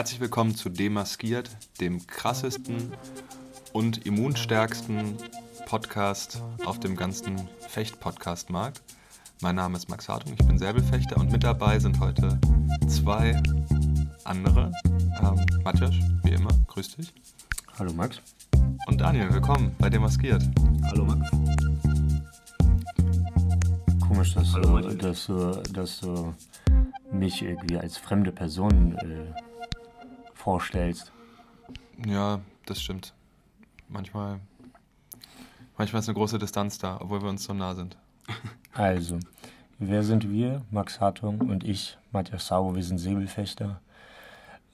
Herzlich willkommen zu Demaskiert, dem krassesten und immunstärksten Podcast auf dem ganzen Fecht-Podcast-Markt. Mein Name ist Max Hartung, ich bin Säbelfechter und mit dabei sind heute zwei andere. Ähm, Matthias, wie immer, grüß dich. Hallo Max. Und Daniel, willkommen bei Demaskiert. Hallo Max. Komisch, dass, Hallo, du, dass, du, dass du mich irgendwie als fremde Person äh, vorstellst. Ja, das stimmt. Manchmal, manchmal ist eine große Distanz da, obwohl wir uns so nah sind. Also, wer sind wir? Max Hartung und ich, Matthias Sau, wir sind Säbelfechter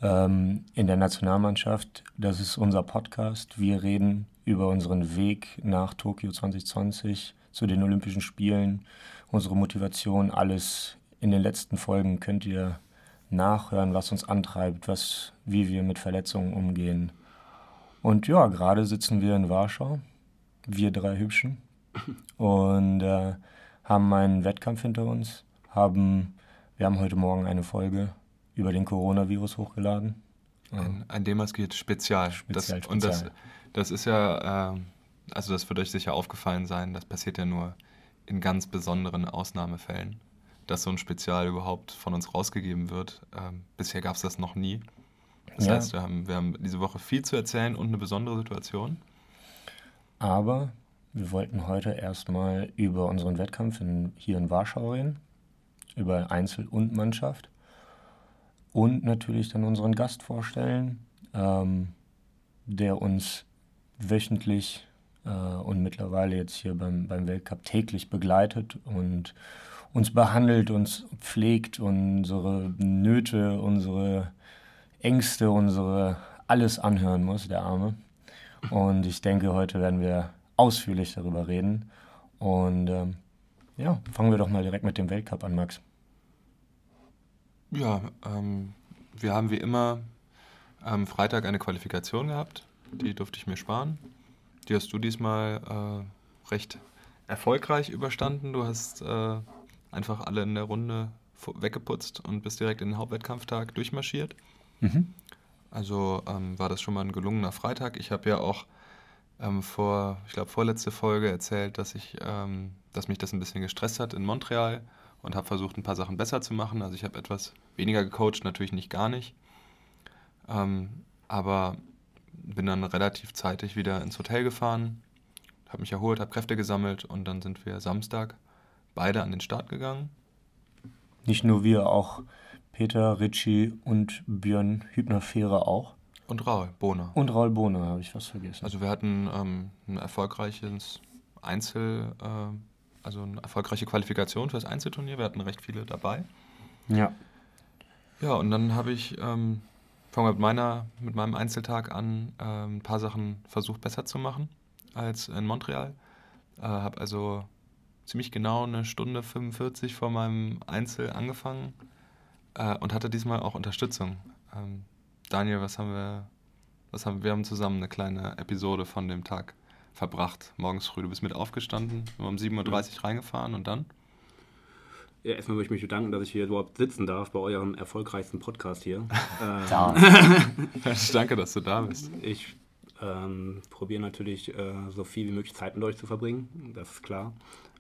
ähm, in der Nationalmannschaft. Das ist unser Podcast. Wir reden über unseren Weg nach Tokio 2020 zu den Olympischen Spielen, unsere Motivation, alles in den letzten Folgen könnt ihr nachhören, was uns antreibt, was, wie wir mit Verletzungen umgehen. Und ja, gerade sitzen wir in Warschau, wir drei Hübschen, und äh, haben einen Wettkampf hinter uns. Haben, wir haben heute Morgen eine Folge über den Coronavirus hochgeladen. Ein, ein Demaskiert Spezial. Das, Und das, das ist ja, äh, also das wird euch sicher aufgefallen sein, das passiert ja nur in ganz besonderen Ausnahmefällen, dass so ein Spezial überhaupt von uns rausgegeben wird. Ähm, bisher gab es das noch nie. Das Ja. heißt, wir haben, wir haben diese Woche viel zu erzählen und eine besondere Situation. Aber wir wollten heute erstmal über unseren Wettkampf in, hier in Warschau reden, über Einzel und Mannschaft und natürlich dann unseren Gast vorstellen, ähm, der uns wöchentlich äh, und mittlerweile jetzt hier beim, beim Weltcup täglich begleitet und uns behandelt, uns pflegt, unsere Nöte, unsere Ängste, unsere alles anhören muss, der Arme. Und ich denke, heute werden wir ausführlich darüber reden. Und ähm, ja, fangen wir doch mal direkt mit dem Weltcup an, Max. Ja, ähm, wir haben wie immer am Freitag eine Qualifikation gehabt. Die durfte ich mir sparen. Die hast du diesmal äh, recht erfolgreich überstanden. Du hast äh, einfach alle in der Runde weggeputzt und bist direkt in den Hauptwettkampftag durchmarschiert. Also ähm, war das schon mal ein gelungener Freitag. Ich habe ja auch ähm, vor, ich glaube, vorletzte Folge erzählt, dass ich, ähm, dass mich das ein bisschen gestresst hat in Montreal und habe versucht, ein paar Sachen besser zu machen. Also ich habe etwas weniger gecoacht, natürlich nicht gar nicht. Ähm, aber bin dann relativ zeitig wieder ins Hotel gefahren, habe mich erholt, habe Kräfte gesammelt und dann sind wir Samstag beide an den Start gegangen. Nicht nur wir, auch Peter, Ritchie und Björn Hübner-Fehre auch. Und Raul Bohner. Und Raul Bohner habe ich fast vergessen. Also wir hatten ähm, ein erfolgreiches Einzel, äh, also eine erfolgreiche Qualifikation für das Einzelturnier. Wir hatten recht viele dabei. ja. Ja, und dann habe ich, ähm, fangen wir mit, meiner, mit meinem Einzeltag an, ähm, ein paar Sachen versucht besser zu machen als in Montreal. Äh, habe also ziemlich genau eine Stunde 45 vor meinem Einzel angefangen äh, und hatte diesmal auch Unterstützung. Ähm, Daniel, was haben wir, was haben wir haben zusammen eine kleine Episode von dem Tag verbracht. Morgens früh, du bist mit aufgestanden, wir haben um 7.30 Uhr reingefahren und dann? Ja, erstmal möchte ich mich bedanken, dass ich hier überhaupt sitzen darf bei eurem erfolgreichsten Podcast hier. äh, Da. Danke, dass du da bist. ich ähm, probiere natürlich äh, so viel wie möglich Zeit mit euch zu verbringen, das ist klar.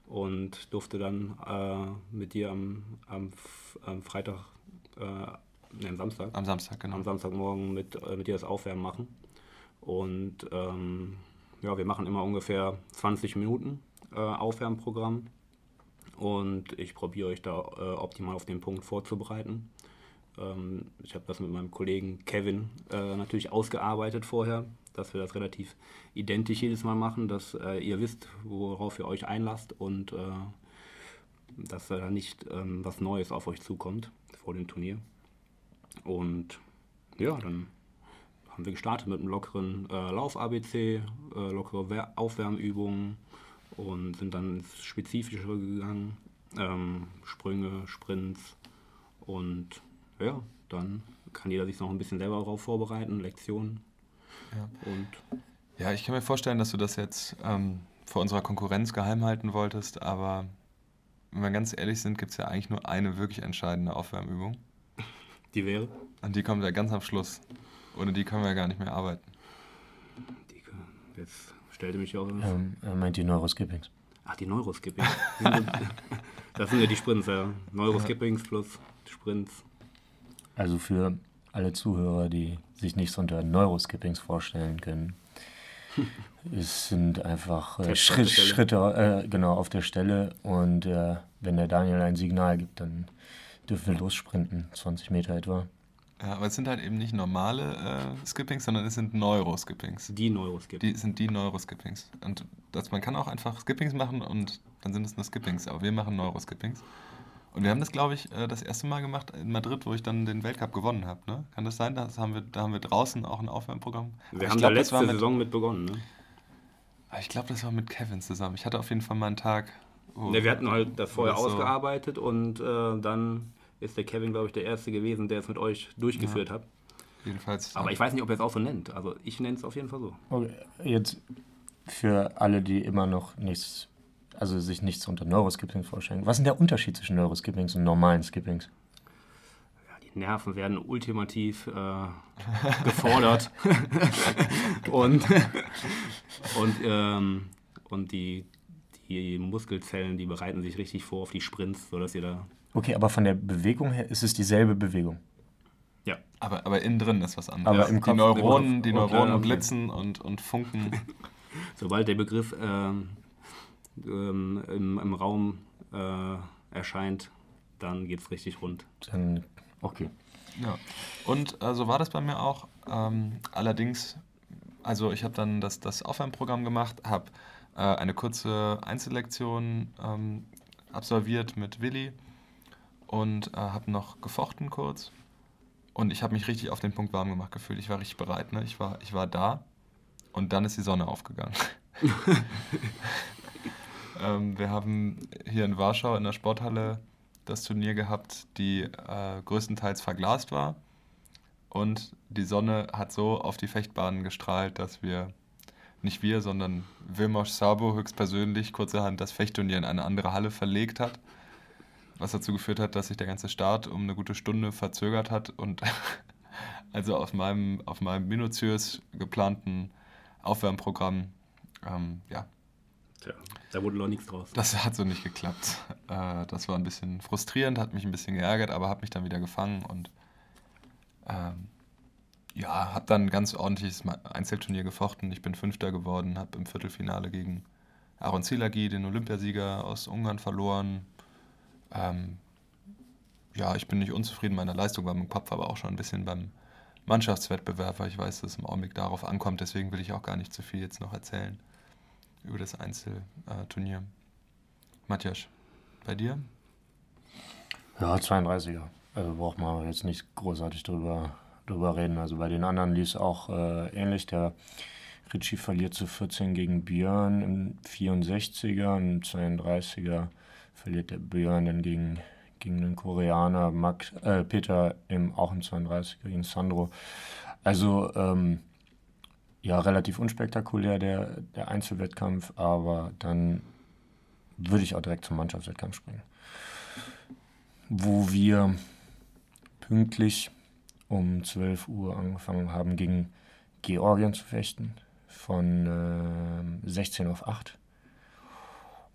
Und durfte dann äh, mit dir am, am, am Freitag, äh, ne, am Samstag, Am Samstag, genau. am Samstagmorgen mit, äh, mit dir das Aufwärmen machen. Und ähm, ja, wir machen immer ungefähr 20 Minuten äh, Aufwärmprogramm. Und ich probiere euch da äh, optimal auf den Punkt vorzubereiten. Ähm, ich habe das mit meinem Kollegen Kevin äh, natürlich ausgearbeitet vorher, dass wir das relativ identisch jedes Mal machen, dass äh, ihr wisst, worauf ihr euch einlasst und äh, dass da nicht ähm, was Neues auf euch zukommt vor dem Turnier. Und ja, dann haben wir gestartet mit einem lockeren äh, Lauf-ABC, äh, lockere Aufwärmübungen und sind dann ins Spezifischere gegangen. Ähm, Sprünge, Sprints und ja, dann kann jeder sich noch ein bisschen selber darauf vorbereiten, Lektionen. Ja. Und Ja, ich kann mir vorstellen, dass du das jetzt ähm, vor unserer Konkurrenz geheim halten wolltest, aber wenn wir ganz ehrlich sind, gibt es ja eigentlich nur eine wirklich entscheidende Aufwärmübung. Die wäre? Und die kommt ja ganz am Schluss. Ohne die können wir ja gar nicht mehr arbeiten. Die, jetzt stellte mich auch. Ähm, er meint die Neuroskippings. Ach, die Neuroskippings. das sind ja die Sprints, ja. Neuroskippings plus Sprints. Also für alle Zuhörer, die sich nichts unter Neuroskippings vorstellen können. es sind einfach äh, Schritt, Schritte äh, genau auf der Stelle und äh, wenn der Daniel ein Signal gibt, dann dürfen wir lossprinten, 20 Meter etwa. Ja, aber es sind halt eben nicht normale äh, Skippings, sondern es sind Neuroskippings. Die Neuroskippings. Die sind die Neuroskippings. Und das, man kann auch einfach Skippings machen und dann sind es nur Skippings, aber wir machen Neuroskippings. Und wir haben das, glaube ich, äh, das erste Mal gemacht in Madrid, wo ich dann den Weltcup gewonnen habe. Ne? Kann das sein? Das haben wir, da haben wir draußen auch ein Aufwärmprogramm. Wir aber haben glaub, da letzte mit, Saison mit begonnen, ne? Ich glaube, das war mit Kevin zusammen. Ich hatte auf jeden Fall mal einen Tag. ne, wir hatten halt das vorher ausgearbeitet und äh, dann ist der Kevin, glaube ich, der Erste gewesen, der es mit euch durchgeführt ja. hat. Jedenfalls. Aber ich weiß nicht, ob er es auch so nennt. Also ich nenne es auf jeden Fall so. Okay. Jetzt für alle, die immer noch nichts, also sich nichts unter Neuroskippings vorstellen. Was ist denn der Unterschied zwischen Neuroskippings und normalen Skippings? Ja, die Nerven werden ultimativ äh, gefordert. und und, ähm, und die, die Muskelzellen, die bereiten sich richtig vor auf die Sprints, sodass ihr da Okay, aber von der Bewegung her ist es dieselbe Bewegung. Ja. Aber, aber innen drin ist was anderes. Aber im Kopf, die Neuronen, die Neuronen okay. blitzen und, und funken. Sobald der Begriff ähm, ähm, im, im Raum äh, erscheint, dann geht es richtig rund. Dann, okay. Ja. Und äh, so war das bei mir auch. Ähm, allerdings, also ich habe dann das, das Aufwärmprogramm gemacht, habe äh, eine kurze Einzellektion ähm, absolviert mit Willi und äh, habe noch gefochten kurz. Und ich habe mich richtig auf den Punkt warm gemacht gefühlt. Ich war richtig bereit. Ne? Ich, war, ich war da und dann ist die Sonne aufgegangen. ähm, wir haben hier in Warschau in der Sporthalle das Turnier gehabt, die äh, größtenteils verglast war. Und die Sonne hat so auf die Fechtbahnen gestrahlt, dass wir, nicht wir, sondern Vilmos Sabo höchstpersönlich kurzerhand das Fechtturnier in eine andere Halle verlegt hat was dazu geführt hat, dass sich der ganze Start um eine gute Stunde verzögert hat und also auf meinem, auf meinem minutiös geplanten Aufwärmprogramm, ähm, ja. Tja, da wurde noch nichts draus. Das hat so nicht geklappt. Äh, das war ein bisschen frustrierend, hat mich ein bisschen geärgert, aber habe mich dann wieder gefangen und ähm, ja, habe dann ein ganz ordentliches Einzelturnier gefochten. Ich bin Fünfter geworden, habe im Viertelfinale gegen Aaron Zilagi, den Olympiasieger aus Ungarn, verloren. Ähm, ja, ich bin nicht unzufrieden mit meiner Leistung, weil mein Kopf aber auch schon ein bisschen beim Mannschaftswettbewerb, weil ich weiß, dass es im Augenblick darauf ankommt. Deswegen will ich auch gar nicht zu viel jetzt noch erzählen über das Einzelturnier. Matthias, bei dir? Ja, 32er. Also braucht man jetzt nicht großartig drüber, drüber reden. Also bei den anderen lief es auch äh, ähnlich. Der Ritchie verliert zu 14 gegen Björn im 64er, im 32er verliert der Björn dann gegen, gegen den Koreaner, Max, äh, Peter im, auch im 32 gegen Sandro. Also ähm, ja, relativ unspektakulär der, der Einzelwettkampf, aber dann würde ich auch direkt zum Mannschaftswettkampf springen. Wo wir pünktlich um 12 Uhr angefangen haben, gegen Georgien zu fechten, von äh, 16 auf 8.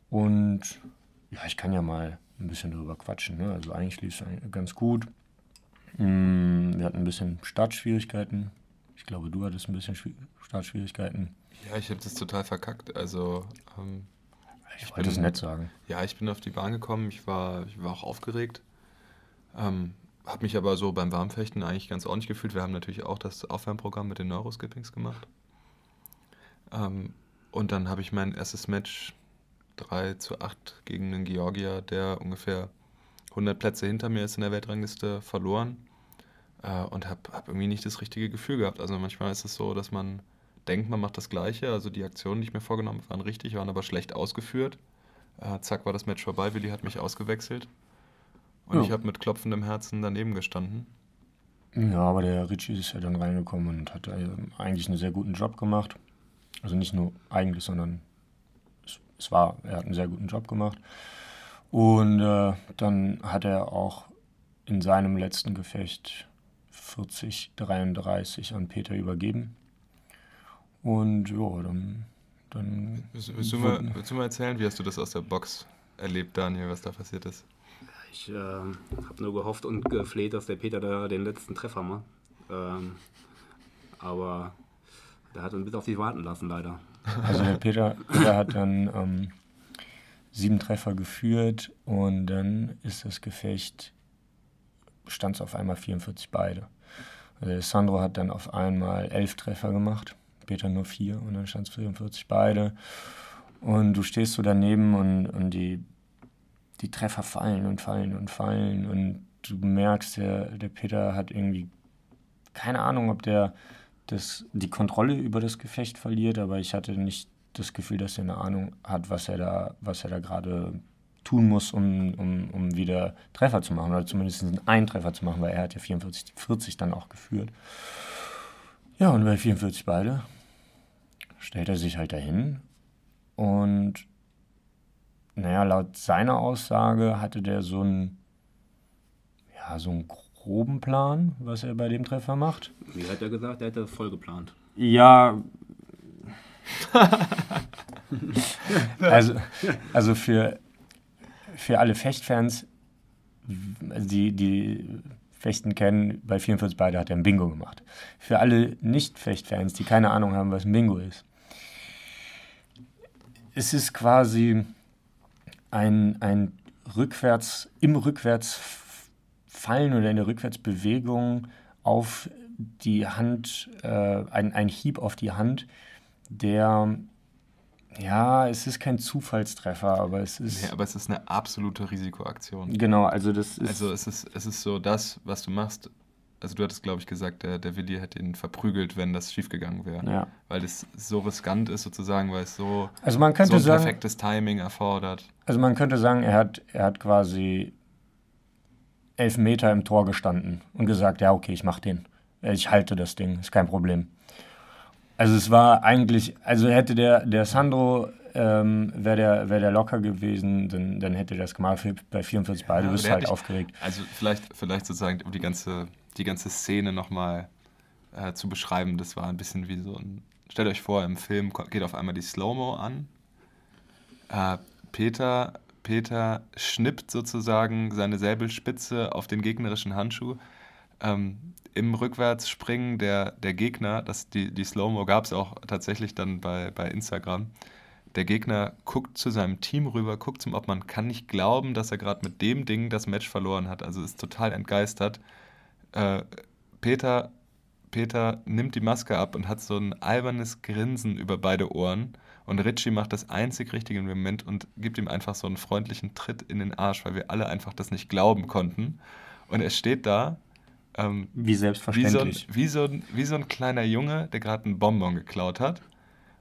Und ja, ich kann ja mal ein bisschen darüber quatschen. Ne? Also eigentlich lief es ganz gut. Mm, wir hatten ein bisschen Startschwierigkeiten. Ich glaube, du hattest ein bisschen Startschwierigkeiten. Ja, ich habe das total verkackt. Also ähm, ich, ich wollte es nett sagen. Ja, ich bin auf die Bahn gekommen. Ich war, ich war auch aufgeregt. Ähm, habe mich aber so beim Warmfechten eigentlich ganz ordentlich gefühlt. Wir haben natürlich auch das Aufwärmprogramm mit den Neuroskippings gemacht. Ähm, und dann habe ich mein erstes Match 3 zu 8 gegen einen Georgier, der ungefähr 100 Plätze hinter mir ist in der Weltrangliste, verloren. Äh, und habe hab irgendwie nicht das richtige Gefühl gehabt. Also manchmal ist es so, dass man denkt, man macht das Gleiche. Also die Aktionen, die ich mir vorgenommen habe, waren richtig, waren aber schlecht ausgeführt. Äh, zack, war das Match vorbei. Willi hat mich ausgewechselt. Und ja. ich habe mit klopfendem Herzen daneben gestanden. Ja, aber der Ritchie ist ja dann reingekommen und hat eigentlich einen sehr guten Job gemacht. Also nicht nur eigentlich, sondern es war, er hat einen sehr guten Job gemacht. Und äh, dann hat er auch in seinem letzten Gefecht 40, 33 an Peter übergeben. Und ja, dann. dann willst, willst, du mal, willst du mal erzählen, wie hast du das aus der Box erlebt, Daniel, was da passiert ist? Ich äh, habe nur gehofft und gefleht, dass der Peter da den letzten Treffer macht. Ähm, aber der hat uns bis auf sich warten lassen, leider. Also der Peter, Peter hat dann ähm, sieben Treffer geführt und dann ist das Gefecht, stand es auf einmal 44 beide. Also Sandro hat dann auf einmal elf Treffer gemacht, Peter nur vier und dann stand es 44 beide. Und du stehst so daneben und, und die, die Treffer fallen und fallen und fallen und du merkst, der, der Peter hat irgendwie keine Ahnung, ob der das, die Kontrolle über das Gefecht verliert, aber ich hatte nicht das Gefühl, dass er eine Ahnung hat, was er da, was er da gerade tun muss, um, um, um wieder Treffer zu machen oder zumindest einen Treffer zu machen, weil er hat ja 44, 40 dann auch geführt. Ja, und bei 44 beide stellt er sich halt dahin und naja, laut seiner Aussage hatte der so ein, ja, so ein groben Plan, was er bei dem Treffer macht. Wie hat er gesagt? Er hätte das voll geplant. Ja. also, also für, für alle Fechtfans, die, die Fechten kennen, bei 44 beide hat er ein Bingo gemacht. Für alle Nicht-Fechtfans, die keine Ahnung haben, was ein Bingo ist, es ist quasi ein, ein rückwärts, im Rückwärtsfallen oder in der Rückwärtsbewegung auf die Hand, äh, ein, ein Hieb auf die Hand, der, ja, es ist kein Zufallstreffer, aber es ist. Nee, aber es ist eine absolute Risikoaktion. Genau, also das ist. Also es ist, es ist so das, was du machst. Also du hattest, glaube ich, gesagt, der, der Willi hätte ihn verprügelt, wenn das schiefgegangen wäre. Ja. Weil es so riskant ist sozusagen, weil es so, also man könnte so ein sagen, perfektes Timing erfordert. Also man könnte sagen, er hat, er hat quasi elf Meter im Tor gestanden und gesagt, ja, okay, ich mach den. Ich halte das Ding, ist kein Problem. Also es war eigentlich, also hätte der, der Sandro, ähm, wäre der, wär der locker gewesen, dann, dann hätte er das gemacht. Bei 44 beide Ja, bist der halt dich- aufgeregt. Also vielleicht, vielleicht sozusagen, um die ganze, die ganze Szene nochmal äh, zu beschreiben, das war ein bisschen wie so ein. Stellt euch vor, im Film geht auf einmal die Slow-Mo an. Äh, Peter, Peter schnippt sozusagen seine Säbelspitze auf den gegnerischen Handschuh. Ähm, Im Rückwärtsspringen der, der Gegner, das, die, die Slow-Mo gab es auch tatsächlich dann bei, bei Instagram. Der Gegner guckt zu seinem Team rüber, guckt zum Obmann, kann nicht glauben, dass er gerade mit dem Ding das Match verloren hat. Also ist total entgeistert. Äh, Peter, Peter nimmt die Maske ab und hat so ein albernes Grinsen über beide Ohren. Und Richie macht das einzig Richtige im Moment und gibt ihm einfach so einen freundlichen Tritt in den Arsch, weil wir alle einfach das nicht glauben konnten. Und er steht da ähm, Wie wie so, ein, selbstverständlich. wie, so ein, wie so ein kleiner Junge, der gerade einen Bonbon geklaut hat.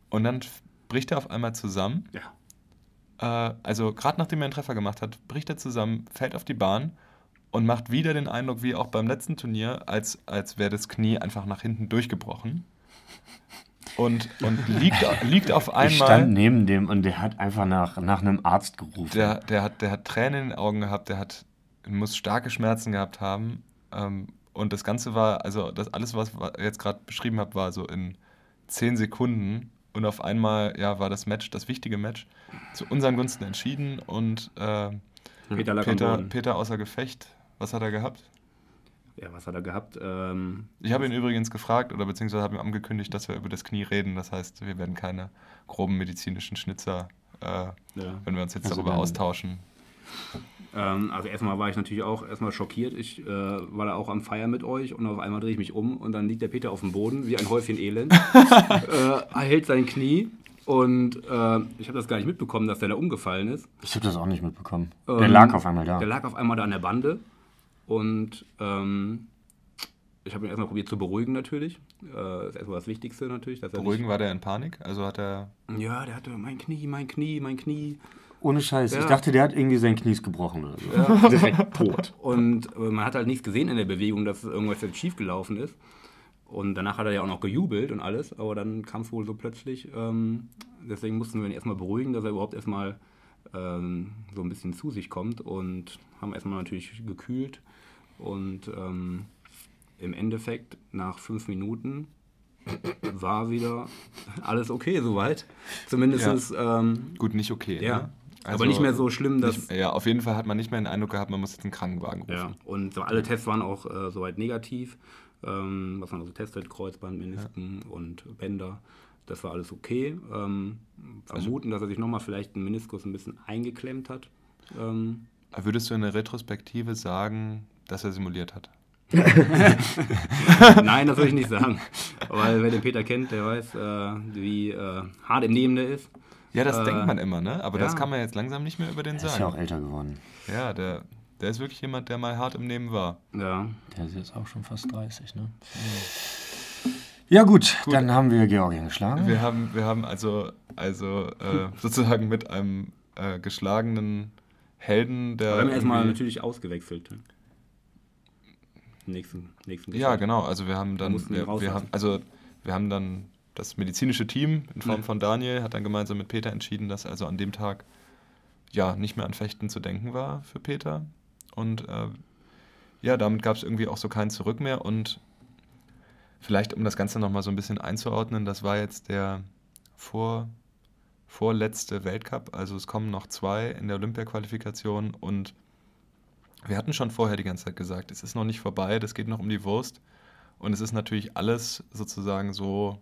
Und dann bricht er auf einmal zusammen. Ja. Äh, also gerade nachdem er einen Treffer gemacht hat, bricht er zusammen, fällt auf die Bahn und macht wieder den Eindruck, wie auch beim letzten Turnier, als, als wäre das Knie einfach nach hinten durchgebrochen. Und, und liegt, liegt auf ich stand einmal. neben dem und der hat einfach nach, nach einem Arzt gerufen. Der, der, hat, der hat Tränen in den Augen gehabt, der hat, muss starke Schmerzen gehabt haben. Ähm, und das Ganze war, also das alles, was ich jetzt gerade beschrieben habe, war so in 10 Sekunden. Und auf einmal ja, war das Match, das wichtige Match, zu unseren Gunsten entschieden. Und äh, Peter Peter. Peter außer Gefecht, was hat er gehabt? Ja, was hat er gehabt? Ähm, Ich habe ihn übrigens gefragt oder beziehungsweise habe ihm angekündigt, dass wir über das Knie reden. Das heißt, wir werden keine groben medizinischen Schnitzer, äh, ja. wenn wir uns jetzt Also darüber austauschen. Ähm, also erstmal war ich natürlich auch erstmal schockiert. Ich äh, war da auch am Feiern mit euch und auf einmal drehe ich mich um und dann liegt der Peter auf dem Boden wie ein Häufchen Elend. äh, er hält sein Knie und äh, ich habe das gar nicht mitbekommen, dass der da umgefallen ist. Ich habe das auch nicht mitbekommen. der Ähm, lag auf einmal da. Der lag auf einmal da an der Bande und ähm, ich habe ihn erstmal probiert zu beruhigen natürlich. Äh, das ist erstmal das Wichtigste natürlich. Dass er Beruhigen war der in Panik? Also hat er. Ja, der hatte mein Knie, mein Knie, mein Knie. Ohne Scheiß. Ja. Ich dachte, der hat irgendwie sein Knies gebrochen oder so. Direkt tot. Und äh, man hat halt nichts gesehen in der Bewegung, dass irgendwas jetzt schief gelaufen ist. Und danach hat er ja auch noch gejubelt und alles, aber dann kam es wohl so plötzlich. Ähm, deswegen mussten wir ihn erstmal beruhigen, dass er überhaupt erstmal ähm, so ein bisschen zu sich kommt und haben erstmal natürlich gekühlt. Und ähm, im Endeffekt nach fünf Minuten war wieder alles okay soweit. Zumindest. Ja. Ähm, Gut, nicht okay. Ja. Ne? Also aber nicht mehr so schlimm, dass. Nicht, ja, auf jeden Fall hat man nicht mehr den Eindruck gehabt, man muss jetzt einen Krankenwagen rufen. Ja, und so alle Tests waren auch äh, soweit negativ. Ähm, was man also testet, Kreuzband, Menisken ja. und Bänder. Das war alles okay. Ähm, also vermuten, dass er sich nochmal vielleicht einen Meniskus ein bisschen eingeklemmt hat. Ähm, würdest du in der Retrospektive sagen, dass er simuliert hat? Nein, das würde ich nicht sagen. Weil wer den Peter kennt, der weiß, äh, wie äh, hart im Nehmen der ist. Ja, das äh, denkt man immer, ne? Aber ja. das kann man jetzt langsam nicht mehr über den der sagen. Ist ja auch älter geworden. Ja, der, der ist wirklich jemand, der mal hart im Nehmen war. Ja. Der ist jetzt auch schon fast 30, ne? Ja, gut, gut. dann haben wir Georgien geschlagen. Wir haben, wir haben also, also äh, sozusagen mit einem äh, geschlagenen Helden, der. wir haben erstmal natürlich ausgewechselt. Ne? Nächsten, nächsten ja, genau. Also wir haben dann, wir, wir haben, also wir haben dann das medizinische Team in Form von Daniel hat dann gemeinsam mit Peter entschieden, dass also an dem Tag ja nicht mehr an Fechten zu denken war für Peter. Und äh, ja, damit gab es irgendwie auch so kein Zurück mehr. Und vielleicht, um das Ganze nochmal so ein bisschen einzuordnen, das war jetzt der vor, vorletzte Weltcup. Also es kommen noch zwei in der Olympia-Qualifikation und wir hatten schon vorher die ganze Zeit gesagt, es ist noch nicht vorbei, das geht noch um die Wurst. Und es ist natürlich alles sozusagen so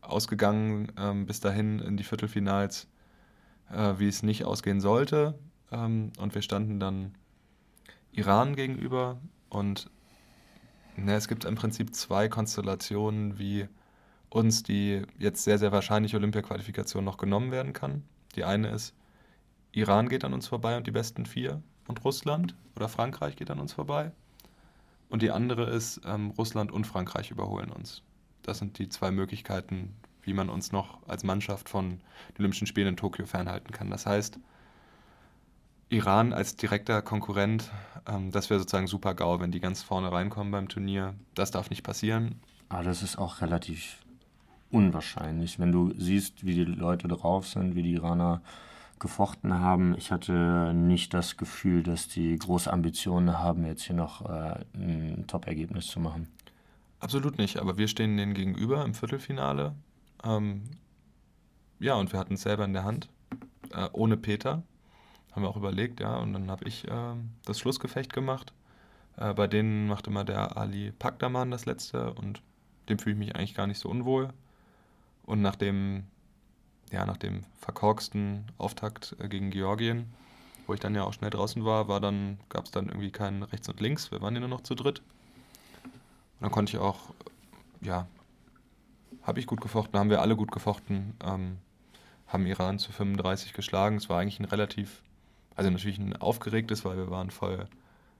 ausgegangen ähm, bis dahin in die Viertelfinals, äh, wie es nicht ausgehen sollte. Ähm, und wir standen dann Iran gegenüber und ne, es gibt im Prinzip zwei Konstellationen, wie uns die jetzt sehr, sehr wahrscheinliche Olympia-Qualifikation noch genommen werden kann. Die eine ist, Iran geht an uns vorbei und die besten vier und Russland oder Frankreich geht an uns vorbei. Und die andere ist, ähm, Russland und Frankreich überholen uns. Das sind die zwei Möglichkeiten, wie man uns noch als Mannschaft von den Olympischen Spielen in Tokio fernhalten kann. Das heißt, Iran als direkter Konkurrent, ähm, das wäre sozusagen super GAU, wenn die ganz vorne reinkommen beim Turnier. Das darf nicht passieren. Aber das ist auch relativ unwahrscheinlich, wenn du siehst, wie die Leute drauf sind, wie die Iraner gefochten haben. Ich hatte nicht das Gefühl, dass die große Ambitionen haben, jetzt hier noch äh, ein Top-Ergebnis zu machen. Absolut nicht, aber wir stehen denen gegenüber im Viertelfinale. Ähm, ja, und wir hatten es selber in der Hand, äh, ohne Peter. Haben wir auch überlegt, ja, und dann habe ich äh, das Schlussgefecht gemacht. Äh, bei denen macht immer der Ali Pakdaman das letzte und dem fühle ich mich eigentlich gar nicht so unwohl. Und nach dem ja, nach dem verkorksten Auftakt äh, gegen Georgien, wo ich dann ja auch schnell draußen war, war dann, gab es dann irgendwie keinen rechts und links. Wir waren ja nur noch zu dritt. Und dann konnte ich auch, ja, habe ich gut gefochten, haben wir alle gut gefochten, ähm, haben Iran zu 35 geschlagen. Es war eigentlich ein relativ, also natürlich ein aufgeregtes, weil wir waren voll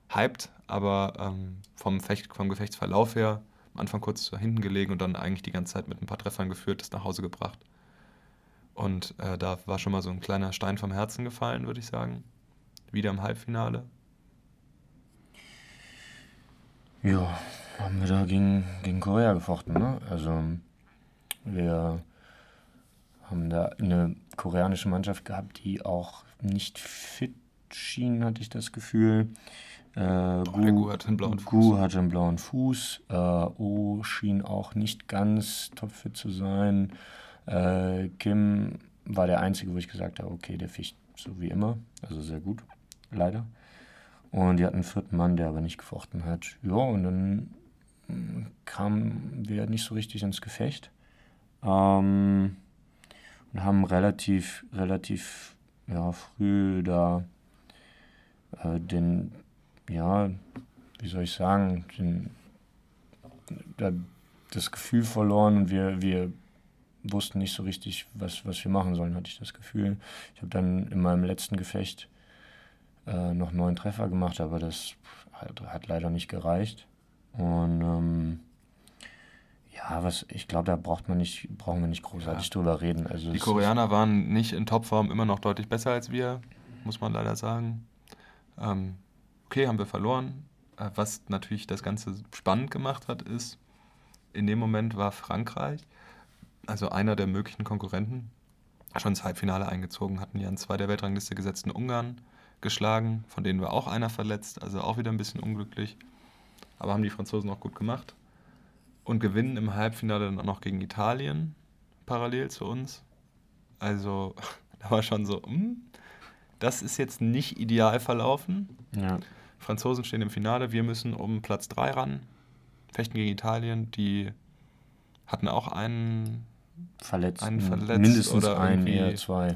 hyped, aber ähm, vom, Fecht, vom Gefechtsverlauf her am Anfang kurz hinten gelegen und dann eigentlich die ganze Zeit mit ein paar Treffern geführt, das nach Hause gebracht. Und äh, da war schon mal so ein kleiner Stein vom Herzen gefallen, würde ich sagen. Wieder im Halbfinale. Ja, haben wir da gegen, gegen Korea gefochten. Ne? Also wir haben da eine koreanische Mannschaft gehabt, die auch nicht fit schien, hatte ich das Gefühl. Äh, Gu, Gu hatte einen blauen Fuß. Gu hatte einen blauen Fuß. Äh, o schien auch nicht ganz topfit zu sein. Äh, Kim war der Einzige, wo ich gesagt habe, okay, der ficht so wie immer, also sehr gut, leider. Und die hatten einen vierten Mann, der aber nicht gefochten hat. Ja, und dann kamen wir nicht so richtig ins Gefecht. Ähm, und haben relativ, relativ ja, früh da äh, den, ja, wie soll ich sagen, den, da, das Gefühl verloren und wir, wir wussten nicht so richtig, was, was wir machen sollen, hatte ich das Gefühl. Ich habe dann in meinem letzten Gefecht äh, noch neun Treffer gemacht, aber das hat, hat leider nicht gereicht. Und ähm, ja, was ich glaube, da braucht man nicht, brauchen wir nicht großartig ja. drüber reden. Also die Koreaner waren nicht in Topform immer noch deutlich besser als wir, muss man leider sagen. Ähm, okay, haben wir verloren. Äh, was natürlich das Ganze spannend gemacht hat, ist, in dem Moment war Frankreich also einer der möglichen Konkurrenten, schon ins Halbfinale eingezogen, hatten ja an zwei der Weltrangliste gesetzten Ungarn geschlagen, von denen war auch einer verletzt, also auch wieder ein bisschen unglücklich. Aber haben die Franzosen auch gut gemacht und gewinnen im Halbfinale dann auch noch gegen Italien parallel zu uns. Also da war schon so, hm, das ist jetzt nicht ideal verlaufen. Ja. Franzosen stehen im Finale, wir müssen um Platz 3 ran, fechten gegen Italien, die hatten auch einen Verletzt. Einen verletzt mindestens oder einen, eher zwei.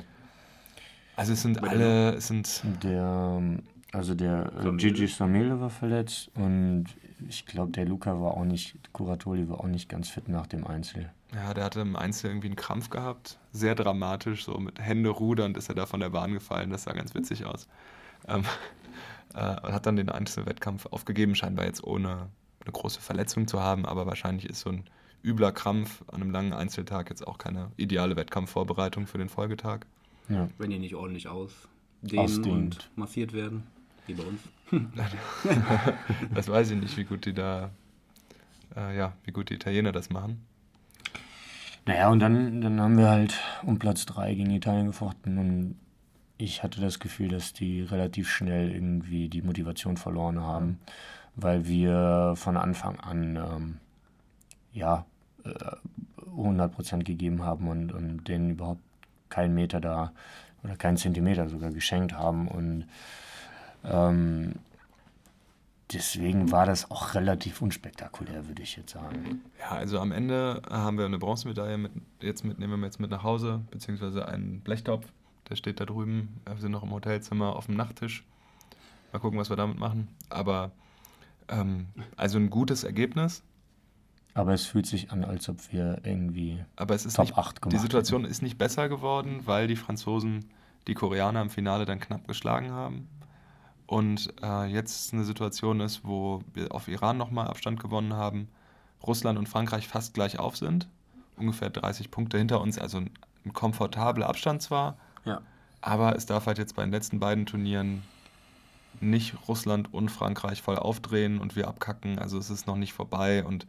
Also es sind alle, es sind Der, ähm, also der äh, Samele. Gigi Samele war verletzt und ich glaube, der Luca war auch nicht, Kuratoli war auch nicht ganz fit nach dem Einzel. Ja, der hatte im Einzel irgendwie einen Krampf gehabt. Sehr dramatisch, so mit Hände rudernd ist er da von der Bahn gefallen. Das sah ganz witzig aus. Ähm, äh, und hat dann den Einzelwettkampf aufgegeben, scheinbar jetzt ohne eine große Verletzung zu haben. Aber wahrscheinlich ist so ein übler Krampf an einem langen Einzeltag jetzt auch keine ideale Wettkampfvorbereitung für den Folgetag. Ja. Wenn die nicht ordentlich ausdehnen Ausdehnt. und massiert werden, wie bei uns. Das weiß ich nicht, wie gut die da, äh, ja, wie gut die Italiener das machen. Naja, und dann, dann haben wir halt um Platz 3 gegen Italien gefochten und ich hatte das Gefühl, dass die relativ schnell irgendwie die Motivation verloren haben, weil wir von Anfang an ähm, ja, äh, 100% gegeben haben und, und denen überhaupt keinen Meter da oder keinen Zentimeter sogar geschenkt haben und ähm, deswegen war das auch relativ unspektakulär, würde ich jetzt sagen. Ja, also am Ende haben wir eine Bronzemedaille mit, jetzt mit, nehmen wir jetzt mit nach Hause, beziehungsweise einen Blechtopf, der steht da drüben. Wir sind noch im Hotelzimmer auf dem Nachttisch. Mal gucken, was wir damit machen. Aber ähm, also ein gutes Ergebnis, Aber es fühlt sich an, als ob wir irgendwie aber es ist Top nicht, 8 gemacht die Situation ist nicht besser geworden, weil die Franzosen die Koreaner im Finale dann knapp geschlagen haben. Und äh, jetzt eine Situation ist, wo wir auf Iran nochmal Abstand gewonnen haben, Russland und Frankreich fast gleich auf sind, ungefähr 30 Punkte hinter uns, also ein, ein komfortabler Abstand zwar, Ja. aber es darf halt jetzt bei den letzten beiden Turnieren nicht Russland und Frankreich voll aufdrehen und wir abkacken. Also es ist noch nicht vorbei. Und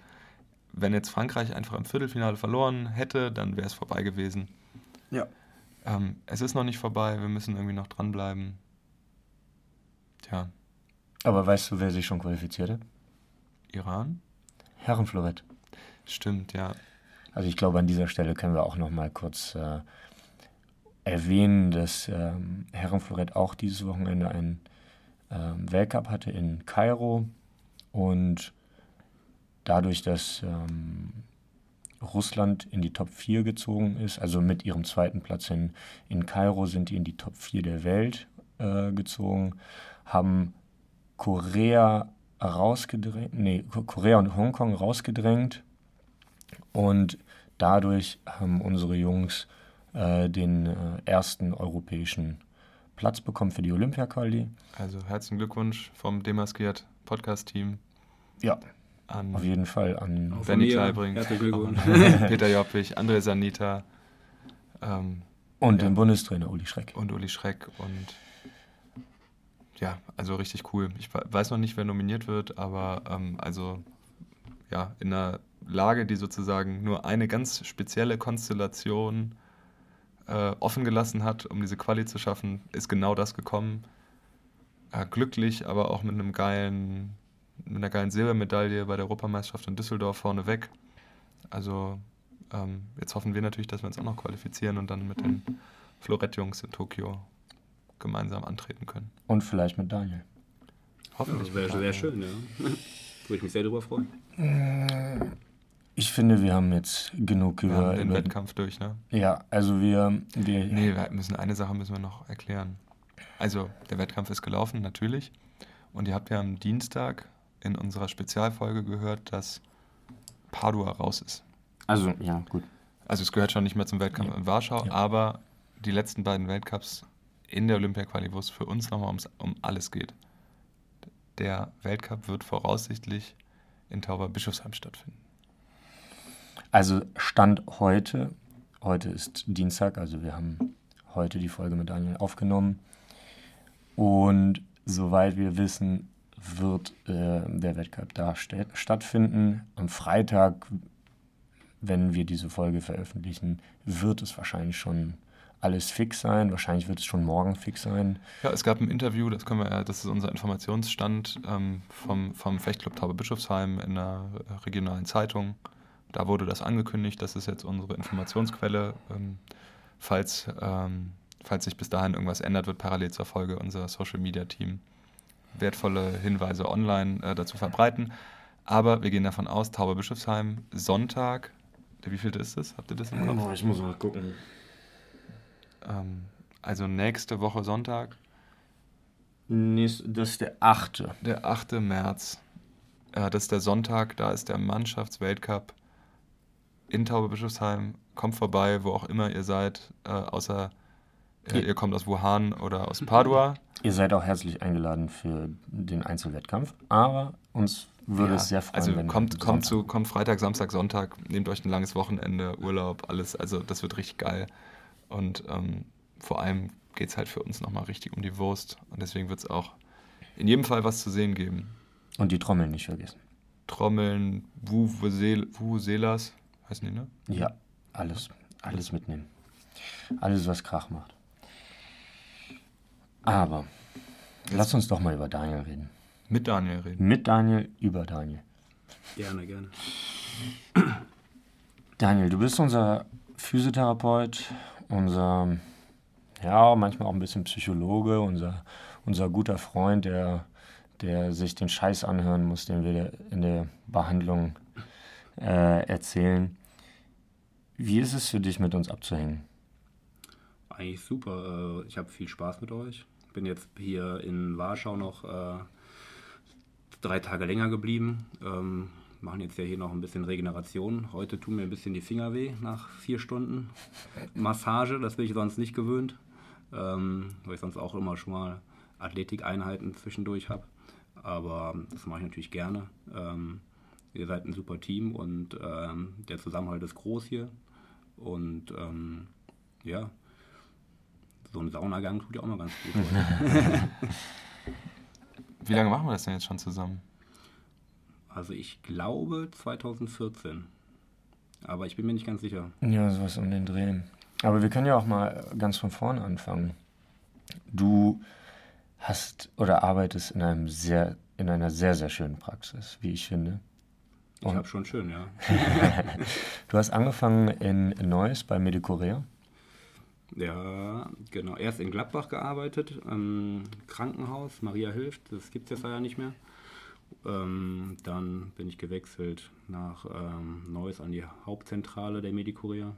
wenn jetzt Frankreich einfach im Viertelfinale verloren hätte, dann wäre es vorbei gewesen. Ja. Ähm, es ist noch nicht vorbei, wir müssen irgendwie noch dranbleiben. Tja, Aber weißt du, wer sich schon qualifiziert hat? Iran? Herrenflorett. Stimmt, ja. Also ich glaube, an dieser Stelle können wir auch noch mal kurz äh, erwähnen, dass ähm, Herrenflorett auch dieses Wochenende einen ähm, Weltcup hatte in Kairo und dadurch, dass ähm, Russland in die Top 4 gezogen ist, also mit ihrem zweiten Platz in, in Kairo sind die in die Top 4 der Welt äh, gezogen, haben Korea rausgedrängt, nee, Ko- Korea und Hongkong rausgedrängt und dadurch haben unsere Jungs äh, den äh, ersten europäischen Platz bekommen für die Olympia-Quali. Also herzlichen Glückwunsch vom Demaskiert Podcast-Team Ja, an auf jeden Fall an Benny Kleibring. Peter Joppich, André Sanita ähm, und Ja. den Bundestrainer Uli Schreck. und Uli Schreck und ja, also richtig cool. Ich we- weiß noch nicht, wer nominiert wird, aber ähm, also ja, in einer Lage, die sozusagen nur eine ganz spezielle Konstellation äh, offen gelassen hat, um diese Quali zu schaffen, ist genau das gekommen. Äh, glücklich, aber auch mit einem geilen, mit einer geilen Silbermedaille bei der Europameisterschaft in Düsseldorf vorneweg. Also ähm, jetzt hoffen wir natürlich, dass wir uns auch noch qualifizieren und dann mit den Florett-Jungs in Tokio gemeinsam antreten können. Und vielleicht mit Daniel. Hoffentlich. Das wäre sehr schön, ja. Würde ich mich sehr darüber freuen. Ich finde, wir haben jetzt genug Wir über. haben den über Wettkampf durch, ne? ja, also wir. wir Nee, wir müssen eine Sache müssen wir noch erklären. Also, der Wettkampf ist gelaufen, natürlich. Und ihr habt ja am Dienstag in unserer Spezialfolge gehört, dass Padua raus ist. Also, ja, gut. Also es gehört schon nicht mehr zum Wettkampf Ja. in Warschau, Ja. aber die letzten beiden Weltcups in der Olympia-Quali, wo es für uns nochmal ums, um alles geht. Der Weltcup wird voraussichtlich in Tauberbischofsheim stattfinden. Also Stand heute, heute ist Dienstag, also wir haben heute die Folge mit Daniel aufgenommen. Und soweit wir wissen, wird äh, der Wettcup da sta- stattfinden. Am Freitag, wenn wir diese Folge veröffentlichen, wird es wahrscheinlich schon alles fix sein. Wahrscheinlich wird es schon morgen fix sein. Ja, es gab ein Interview, das können wir, das ist unser Informationsstand ähm, vom, vom Fechtclub Taube Bischofsheim in einer regionalen Zeitung. Da wurde das angekündigt, das ist jetzt unsere Informationsquelle. Ähm, falls, ähm, falls sich bis dahin irgendwas ändert, wird parallel zur Folge unser Social Media Team wertvolle Hinweise online äh, dazu verbreiten. Aber wir gehen davon aus, Taube Bischofsheim, Sonntag, wie viel ist das? Habt ihr das im Kopf? Ich muss mal gucken. Ähm, also nächste Woche Sonntag. Nächst, das ist der 8. Der 8. März. Äh, das ist der Sonntag, da ist der Mannschaftsweltcup in Taube Bischofsheim. Kommt vorbei, wo auch immer ihr seid, äh, außer äh, ihr kommt aus Wuhan oder aus Padua. Ihr seid auch herzlich eingeladen für den Einzelwettkampf, aber uns würde ja, es sehr freuen, also wenn kommt, kommt, zu, kommt Freitag, Samstag, Sonntag, nehmt euch ein langes Wochenende, Urlaub, alles. Also das wird richtig geil. Und ähm, vor allem geht es halt für uns nochmal richtig um die Wurst. Und deswegen wird es auch in jedem Fall was zu sehen geben. Und die Trommeln nicht vergessen. Trommeln, Vuvuzelas, heißen die, ne? Ja, alles, alles mitnehmen. Alles, was Krach macht. Aber Jetzt lass uns doch mal über Daniel reden. Mit Daniel reden. Mit Daniel über Daniel. Gerne, gerne. Daniel, du bist unser Physiotherapeut, unser, ja, manchmal auch ein bisschen Psychologe, unser, unser guter Freund, der, der sich den Scheiß anhören muss, den wir in der Behandlung äh, erzählen. Wie ist es für dich, mit uns abzuhängen? Eigentlich super. Äh, ich habe viel Spaß mit euch. Bin jetzt hier in Warschau noch äh, drei Tage länger geblieben. Ähm, machen jetzt ja hier noch ein bisschen Regeneration. Heute tun mir ein bisschen die Finger weh nach vier Stunden Massage. Das bin ich sonst nicht gewöhnt, ähm, weil ich sonst auch immer schon mal Athletikeinheiten zwischendurch habe. Aber das mache ich natürlich gerne. Ähm, ihr seid ein super Team und ähm, der Zusammenhalt ist groß hier. Und ähm, ja, so ein Saunagang tut ja auch mal ganz gut. Wie lange machen wir das denn jetzt schon zusammen? Also ich glaube 2014. Aber ich bin mir nicht ganz sicher. Ja, sowas um den Dreh. Aber wir können ja auch mal ganz von vorne anfangen. Du hast oder arbeitest in einem sehr, in einer sehr, sehr schönen Praxis, wie ich finde. Und ich habe schon schön, ja. du hast angefangen in Neuss bei Medicorea. Ja, genau. Erst in Gladbach gearbeitet, im Krankenhaus, Maria hilft, das gibt es jetzt leider nicht mehr. Ähm, dann bin ich gewechselt nach ähm, Neuss an die Hauptzentrale der Medikuria.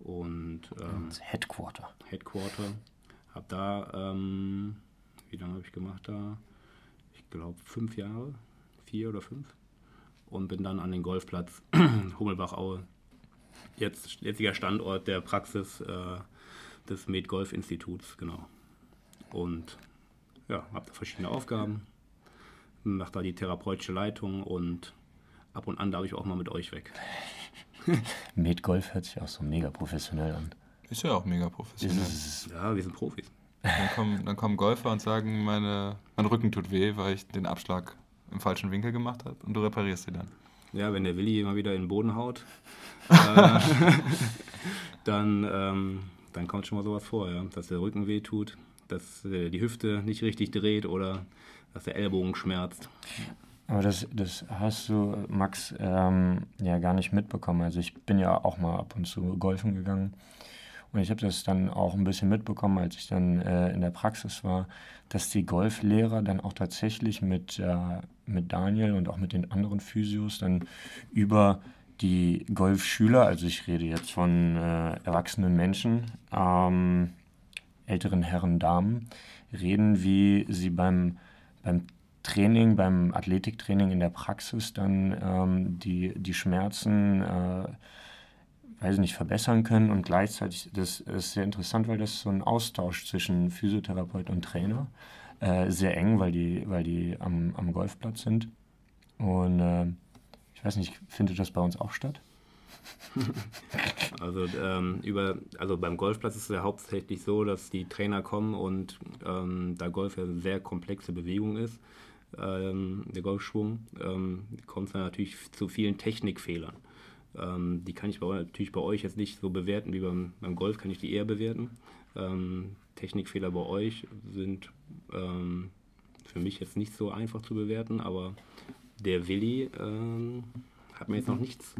Und ähm, Headquarter. Headquarter. Hab da, ähm, wie lange habe ich gemacht da? Ich glaube fünf Jahre, vier oder fünf. Und bin dann an den Golfplatz Hummelbach-Aue, jetzt jetziger Standort der Praxis äh, des Med Golf Instituts, genau. Und ja, habe da verschiedene Aufgaben, mache da die therapeutische Leitung und ab und an darf ich auch mal mit euch weg. Med Golf hört sich auch so mega professionell an. Ist ja auch mega professionell. Ja, wir sind Profis. Dann kommen, dann kommen Golfer und sagen, meine, mein Rücken tut weh, weil ich den Abschlag im falschen Winkel gemacht habe und du reparierst sie dann. Ja, wenn der Willi immer wieder in den Boden haut, äh, dann ähm, dann kommt schon mal sowas vor, ja? dass der Rücken weh tut, dass äh, die Hüfte nicht richtig dreht oder dass der Ellbogen schmerzt. Aber das, das hast du, Max, ähm, ja gar nicht mitbekommen. Also ich bin ja auch mal ab und zu golfen gegangen. Und ich habe das dann auch ein bisschen mitbekommen, als ich dann äh, in der Praxis war, dass die Golflehrer dann auch tatsächlich mit, äh, mit Daniel und auch mit den anderen Physios dann über die Golfschüler, also ich rede jetzt von äh, erwachsenen Menschen, ähm, älteren Herren, Damen, reden, wie sie beim, beim Training, beim Athletiktraining in der Praxis dann ähm, die, die Schmerzen, äh, weiß nicht, verbessern können und gleichzeitig, das ist sehr interessant, weil das so ein Austausch zwischen Physiotherapeut und Trainer, äh, sehr eng, weil die, weil die am, am Golfplatz sind und äh, ich weiß nicht, findet das bei uns auch statt? also, ähm, über, also beim Golfplatz ist es ja hauptsächlich so, dass die Trainer kommen und ähm, da Golf ja eine sehr komplexe Bewegung ist, ähm, der Golfschwung, ähm, kommt es dann natürlich zu vielen Technikfehlern. Ähm, die kann ich bei, natürlich bei euch jetzt nicht so bewerten wie beim, beim Golf, kann ich die eher bewerten. Ähm, Technikfehler bei euch sind für mich jetzt nicht so einfach zu bewerten, aber der Willi hat mir jetzt noch nichts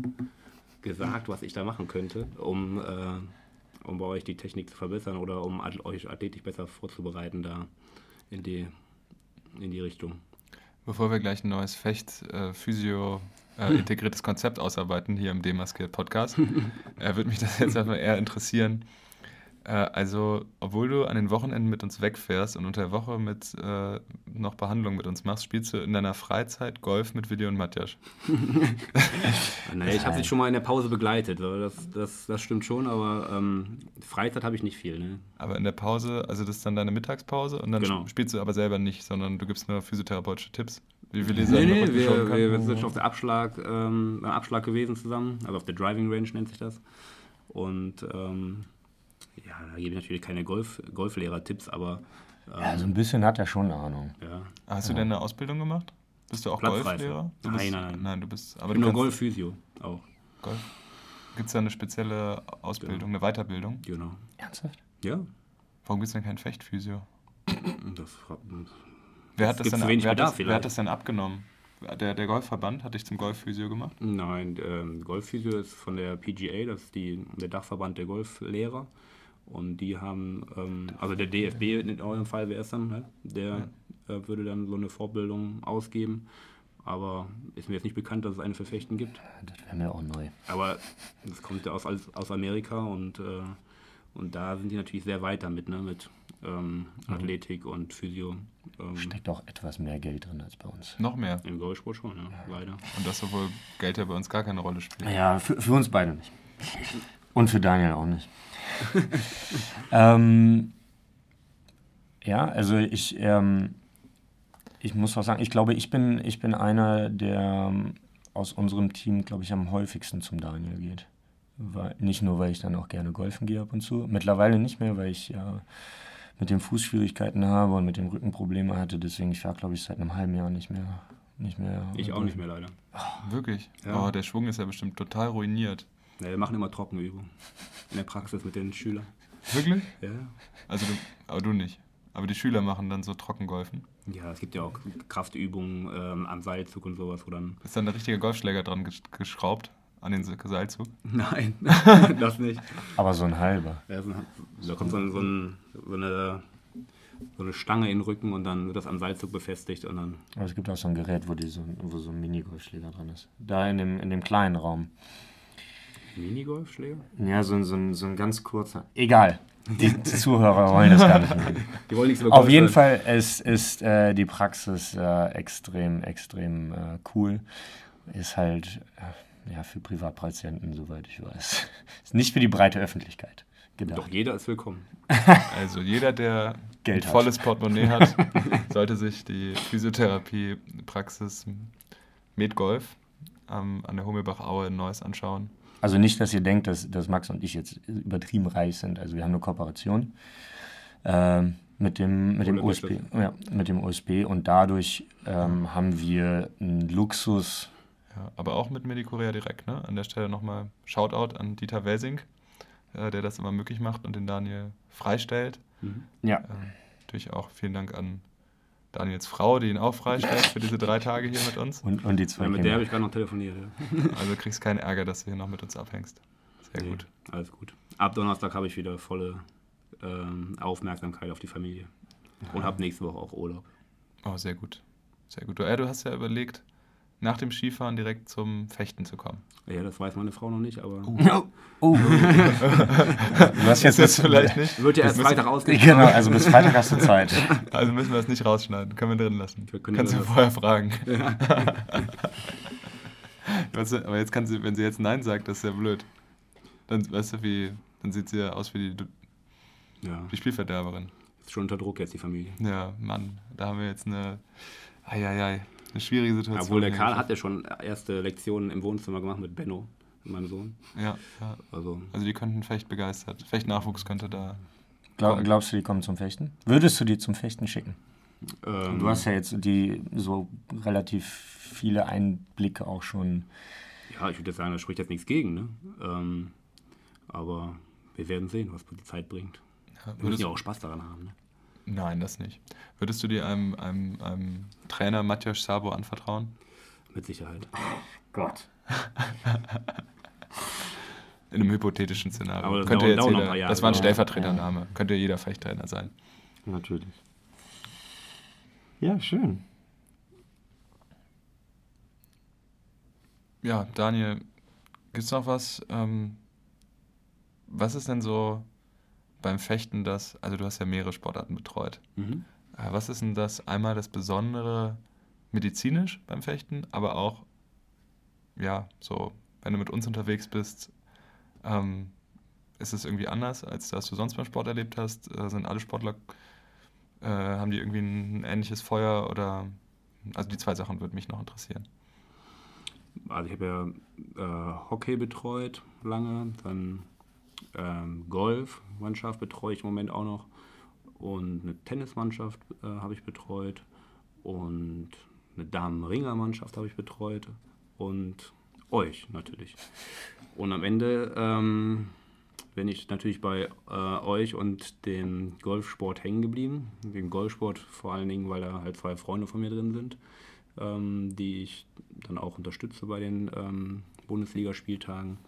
gesagt, was ich da machen könnte, um, äh, um bei euch die Technik zu verbessern oder um euch athletisch besser vorzubereiten da in die, in die Richtung. Bevor wir gleich ein neues Fecht, äh, Physio, äh, integriertes Konzept ausarbeiten hier im Demaskill Podcast, äh, würde mich das jetzt einfach eher interessieren. Äh, also, obwohl du an den Wochenenden mit uns wegfährst und unter der Woche mit äh, noch Behandlung mit uns machst, spielst du in deiner Freizeit Golf mit Willi und Matjasch. naja, ich habe sie schon mal in der Pause begleitet, das, das, das stimmt schon, aber ähm, Freizeit habe ich nicht viel. Ne? Aber in der Pause, also das ist dann deine Mittagspause und dann Genau. spielst du aber selber nicht, sondern du gibst nur physiotherapeutische Tipps. Wie Willi Nee, seinen nee, Rücken wir, wir, wir sind schon auf der Abschlag, ähm, beim Abschlag gewesen zusammen, also auf der Driving Range nennt sich das. Und ähm, ja, da gebe ich natürlich keine Golf, Golflehrer-Tipps, aber ähm, Ja, so ein bisschen hat er schon Ahnung. ja. Hast du denn eine Ausbildung gemacht? Bist du auch. Golflehrer? Du Nein, bist, nein, nein. Nein, du bist. Aber Ich bin du nur Golfphysio auch, Golf. Gibt es da eine spezielle Ausbildung, eine Weiterbildung? genau. Ernsthaft? Ja, Warum gibt es denn kein Fechtphysio? das. Wer hat das, denn, zu wenig wer, hat das, wer hat das denn abgenommen? Der, der Golfverband hat dich zum Golfphysio gemacht? Nein, ähm, Golfphysio ist von der PGA, das ist die, der Dachverband der Golflehrer. Und die haben, ähm, also der DFB in eurem Fall wäre es dann, ne? der äh, würde dann so eine Vorbildung ausgeben. Aber ist mir jetzt nicht bekannt, dass es eine für Fechten gibt. Das wäre mir auch neu. Aber das kommt ja aus, aus Amerika und, äh, und da sind die natürlich sehr weit damit, ne? mit ähm, Athletik und Physio. Ähm, Steckt auch etwas mehr Geld drin als bei uns. Noch mehr. Im Golfsport schon, ja, leider. Und das, obwohl Geld ja bei uns gar keine Rolle spielt. Ja, für, für uns beide nicht. Und für Daniel auch nicht. ähm, ja, also ich, ähm, ich muss auch sagen, ich glaube, ich bin, ich bin einer, der ähm, aus unserem Team, glaube ich, am häufigsten zum Daniel geht. Weil, nicht nur, weil ich dann auch gerne golfen gehe ab und zu. Mittlerweile nicht mehr, weil ich ja mit dem Fuß Schwierigkeiten habe und mit dem Rücken Probleme hatte. Deswegen, ich war, glaube ich, seit einem halben Jahr nicht mehr. Nicht mehr Ich auch nicht mehr leider. Wirklich? Ja. Oh, der Schwung ist ja bestimmt total ruiniert. Ja, wir machen immer Trockenübungen. In der Praxis mit den Schülern. Wirklich? Ja. Also du, aber du nicht. Aber die Schüler machen dann so Trockengolfen. Ja, es gibt ja auch Kraftübungen ähm, am Seilzug und sowas, wo dann. Ist dann der richtige Golfschläger dran gesch- geschraubt an den Se- Seilzug? Nein, das nicht. Aber so ein halber. Ja, so, da kommt so, ein, so, ein, so, eine, so eine Stange in den Rücken und dann wird das am Seilzug befestigt und dann. Aber es gibt auch so ein Gerät, wo, die so, wo so ein Minigolfschläger dran ist. Da in dem, in dem kleinen Raum. Minigolfschläger? Ja, so, ein- so, ein, so ein ganz kurzer. Egal. Die Zuhörer wollen das gar nicht. Die wollen nichts über Auf jeden. Fall ist, ist äh, die Praxis äh, extrem, extrem äh, cool. Ist halt äh, ja, für Privatpatienten, soweit ich weiß. Ist nicht für die breite Öffentlichkeit gedacht. Doch jeder ist willkommen. Also jeder, der Geld ein hat. volles Portemonnaie hat, sollte sich die Physiotherapie-Praxis Medgolf ähm, an der Hummelbach-Aue in Neuss anschauen. Also nicht, dass ihr denkt, dass, dass Max und ich jetzt übertrieben reich sind. Also wir haben eine Kooperation ähm, mit, dem, mit, dem USB, ja, mit dem USB und dadurch ähm, haben wir einen Luxus. Ja, aber auch mit Medikorea direkt. Ne? An der Stelle nochmal Shoutout an Dieter Welsing, äh, der das immer möglich macht und den Daniel freistellt. Ja, Ähm, natürlich auch vielen Dank an Daniels Frau, die ihn auch freistellt für diese drei Tage hier mit uns. und, und die zwei Ja, mit der Kinder. habe ich gerade noch telefoniert. Ja. Also du kriegst keinen Ärger, dass du hier noch mit uns abhängst. Sehr Nee, gut. Alles gut. Ab Donnerstag habe ich wieder volle ähm, Aufmerksamkeit auf die Familie. Und habe nächste Woche auch Urlaub. Oh, sehr gut. Sehr gut. Du, äh, du hast ja überlegt, nach dem Skifahren direkt zum Fechten zu kommen. Ja, das weiß meine Frau noch nicht, aber Oh. du hast jetzt Das vielleicht nicht. wird ja erst Freitag ausgehen. Genau, also bis Freitag hast du Zeit. Also müssen wir das nicht rausschneiden. Können wir drin lassen. Wir Kannst du vorher fragen. weißt du, aber jetzt kann sie, wenn sie jetzt Nein sagt, das ist ja blöd. Dann, weißt du, wie, dann sieht sie ja aus wie die, Ja, die Spielverderberin. ist schon unter Druck jetzt die Familie. Ja, Mann, da haben wir jetzt eine, eieiei, eine schwierige Situation. Obwohl der. Karl hat ja schon erste Lektionen im Wohnzimmer gemacht mit Benno, meinem Sohn. Ja, ja. Also Also die könnten Fecht begeistert. Fecht-Nachwuchs könnte da. Glaub, glaubst du, die kommen zum Fechten? Würdest du die zum Fechten schicken? ähm, Du hast ja jetzt die so relativ viele Einblicke auch schon. Ja, ich würde sagen, da spricht jetzt nichts gegen. Ne? Ähm, aber wir werden sehen, was die Zeit bringt. Ja, wir müssen ja auch Spaß daran haben. Ne? Nein, das nicht. Würdest du dir einem, einem, einem Trainer Matthias Sabo anvertrauen? Mit Sicherheit. Oh Gott. In einem hypothetischen Szenario. Aber das, Könnte jetzt jeder, das war ein Stellvertretername. Ja. Könnte jeder Fechttrainer sein. Natürlich. Ja, schön. Ja, Daniel, gibt es noch was? Ähm, was ist denn so beim Fechten das, also du hast ja mehrere Sportarten betreut. Mhm. Äh, was ist denn das einmal das Besondere medizinisch beim Fechten, aber auch, ja, so, wenn du mit uns unterwegs bist, ähm, ist es irgendwie anders, als das du sonst beim Sport erlebt hast? Äh, sind alle Sportler, äh, haben die irgendwie ein, ein ähnliches Feuer oder, also die zwei Sachen würden mich noch interessieren. Also ich habe ja äh, Hockey betreut lange, dann ähm, Golfmannschaft betreue ich im Moment auch noch und eine Tennismannschaft äh, habe ich betreut und eine Damenringermannschaft habe ich betreut und euch natürlich. Und am Ende ähm, bin ich natürlich bei äh, euch und dem Golfsport hängen geblieben. Den Golfsport vor allen Dingen, weil da halt zwei Freunde von mir drin sind, ähm, die ich dann auch unterstütze bei den ähm, Bundesligaspieltagen.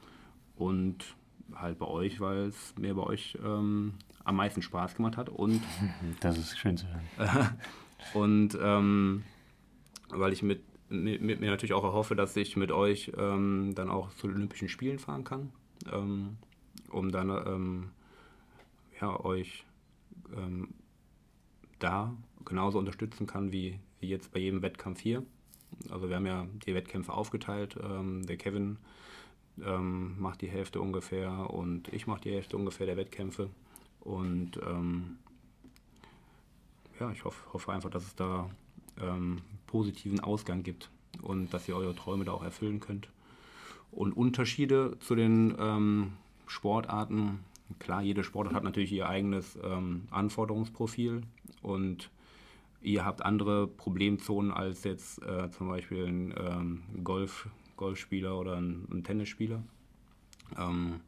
Und halt bei euch, weil es mir bei euch ähm, am meisten Spaß gemacht hat. Und das ist schön zu hören. und ähm, weil ich mit, mit, mit, mir natürlich auch erhoffe, dass ich mit euch ähm, dann auch zu den Olympischen Spielen fahren kann, ähm, um dann ähm, ja, euch ähm, da genauso unterstützen kann wie, wie jetzt bei jedem Wettkampf hier. Also wir haben ja die Wettkämpfe aufgeteilt. der Kevin ähm, macht die Hälfte ungefähr und ich mache die Hälfte ungefähr der Wettkämpfe. Und ähm, ja, ich hoffe, hoffe, einfach, dass es da ähm, positiven Ausgang gibt und dass ihr eure Träume da auch erfüllen könnt. Und Unterschiede zu den ähm, Sportarten, klar, jede Sportart hat natürlich ihr eigenes ähm, Anforderungsprofil und ihr habt andere Problemzonen als jetzt äh, zum Beispiel ein ähm, Golf, Golfspieler oder ein, ein Tennisspieler. Ähm,